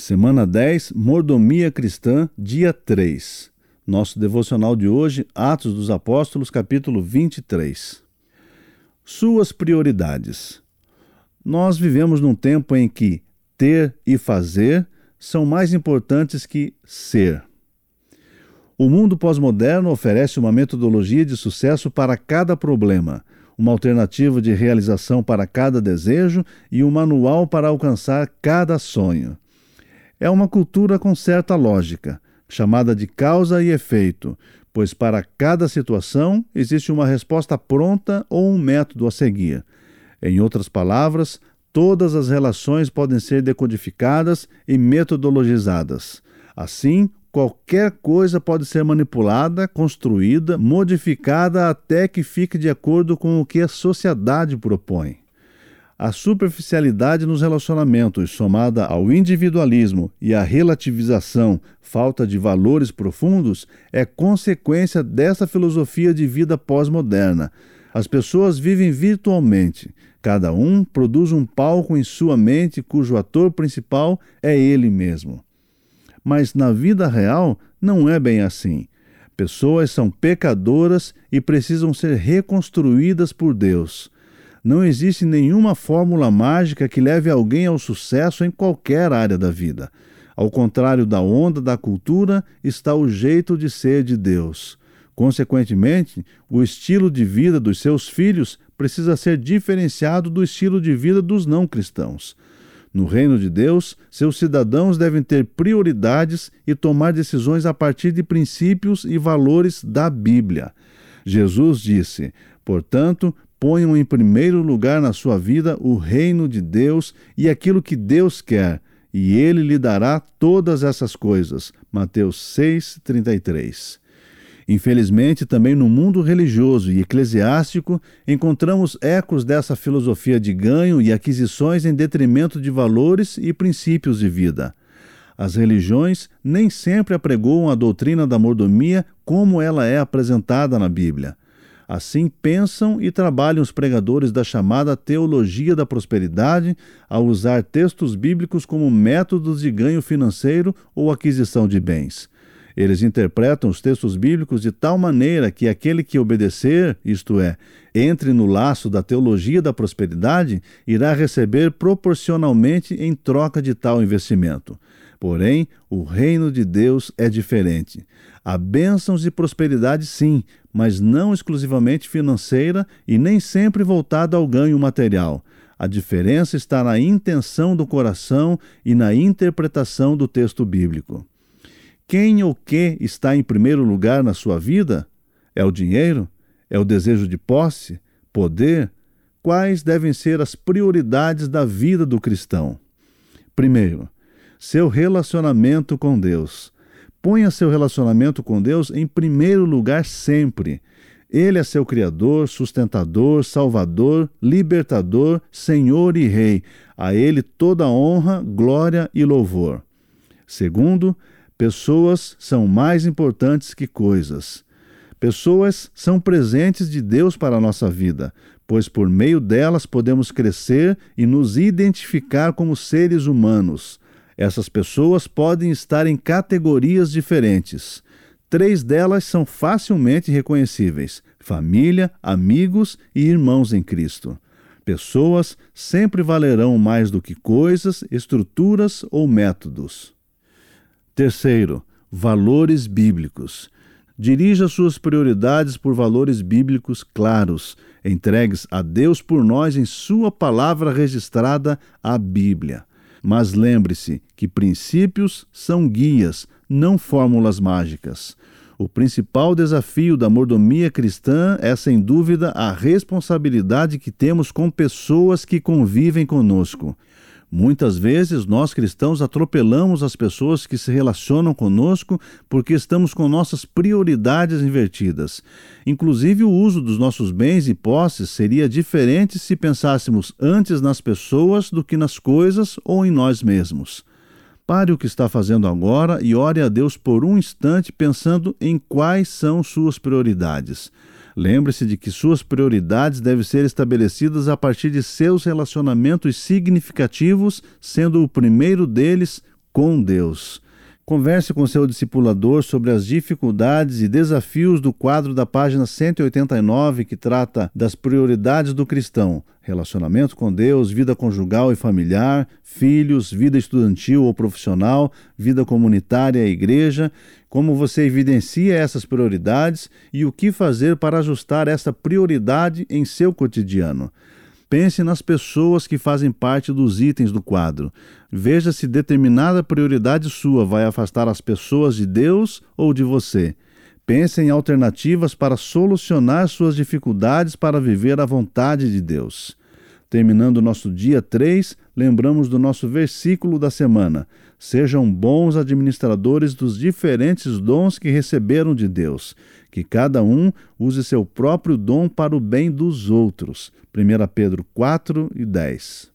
Semana 10, Mordomia Cristã, dia 3. Nosso devocional de hoje, Atos dos Apóstolos, capítulo 23. Suas prioridades. Nós vivemos num tempo em que ter e fazer são mais importantes que ser. O mundo pós-moderno oferece uma metodologia de sucesso para cada problema, uma alternativa de realização para cada desejo e um manual para alcançar cada sonho é uma cultura com certa lógica, chamada de causa e efeito, pois para cada situação existe uma resposta pronta ou um método a seguir. Em outras palavras, todas as relações podem ser decodificadas e metodologizadas. Assim, qualquer coisa pode ser manipulada, construída, modificada até que fique de acordo com o que a sociedade propõe. A superficialidade nos relacionamentos, somada ao individualismo e à relativização, falta de valores profundos, é consequência dessa filosofia de vida pós-moderna. As pessoas vivem virtualmente. Cada um produz um palco em sua mente cujo ator principal é ele mesmo. Mas na vida real não é bem assim. Pessoas são pecadoras e precisam ser reconstruídas por Deus. Não existe nenhuma fórmula mágica que leve alguém ao sucesso em qualquer área da vida. Ao contrário da onda da cultura, está o jeito de ser de Deus. Consequentemente, o estilo de vida dos seus filhos precisa ser diferenciado do estilo de vida dos não cristãos. No reino de Deus, seus cidadãos devem ter prioridades e tomar decisões a partir de princípios e valores da Bíblia. Jesus disse: Portanto, ponham em primeiro lugar na sua vida o reino de Deus e aquilo que Deus quer, e ele lhe dará todas essas coisas. Mateus 6:33. Infelizmente, também no mundo religioso e eclesiástico, encontramos ecos dessa filosofia de ganho e aquisições em detrimento de valores e princípios de vida. As religiões nem sempre apregoam a doutrina da mordomia como ela é apresentada na Bíblia. Assim pensam e trabalham os pregadores da chamada teologia da prosperidade ao usar textos bíblicos como métodos de ganho financeiro ou aquisição de bens. Eles interpretam os textos bíblicos de tal maneira que aquele que obedecer, isto é, entre no laço da teologia da prosperidade, irá receber proporcionalmente em troca de tal investimento. Porém, o reino de Deus é diferente. Há bênçãos e prosperidade, sim, mas não exclusivamente financeira e nem sempre voltada ao ganho material. A diferença está na intenção do coração e na interpretação do texto bíblico. Quem ou que está em primeiro lugar na sua vida? É o dinheiro? É o desejo de posse? Poder? Quais devem ser as prioridades da vida do cristão? Primeiro, seu relacionamento com Deus. Ponha seu relacionamento com Deus em primeiro lugar sempre. Ele é seu Criador, sustentador, Salvador, libertador, Senhor e Rei. A Ele toda honra, glória e louvor. Segundo, pessoas são mais importantes que coisas. Pessoas são presentes de Deus para a nossa vida, pois por meio delas podemos crescer e nos identificar como seres humanos. Essas pessoas podem estar em categorias diferentes. Três delas são facilmente reconhecíveis: família, amigos e irmãos em Cristo. Pessoas sempre valerão mais do que coisas, estruturas ou métodos. Terceiro, valores bíblicos. Dirija suas prioridades por valores bíblicos claros, entregues a Deus por nós em Sua palavra registrada, a Bíblia. Mas lembre-se que princípios são guias, não fórmulas mágicas. O principal desafio da mordomia cristã é, sem dúvida, a responsabilidade que temos com pessoas que convivem conosco. Muitas vezes nós cristãos atropelamos as pessoas que se relacionam conosco porque estamos com nossas prioridades invertidas. Inclusive, o uso dos nossos bens e posses seria diferente se pensássemos antes nas pessoas do que nas coisas ou em nós mesmos. Pare o que está fazendo agora e ore a Deus por um instante pensando em quais são suas prioridades. Lembre-se de que suas prioridades devem ser estabelecidas a partir de seus relacionamentos significativos, sendo o primeiro deles com Deus. Converse com seu discipulador sobre as dificuldades e desafios do quadro da página 189 que trata das prioridades do cristão: relacionamento com Deus, vida conjugal e familiar, filhos, vida estudantil ou profissional, vida comunitária e igreja. Como você evidencia essas prioridades e o que fazer para ajustar essa prioridade em seu cotidiano. Pense nas pessoas que fazem parte dos itens do quadro. Veja se determinada prioridade sua vai afastar as pessoas de Deus ou de você. Pense em alternativas para solucionar suas dificuldades para viver a vontade de Deus. Terminando nosso dia 3, lembramos do nosso versículo da semana. Sejam bons administradores dos diferentes dons que receberam de Deus, que cada um use seu próprio dom para o bem dos outros. 1 Pedro 4 e 10.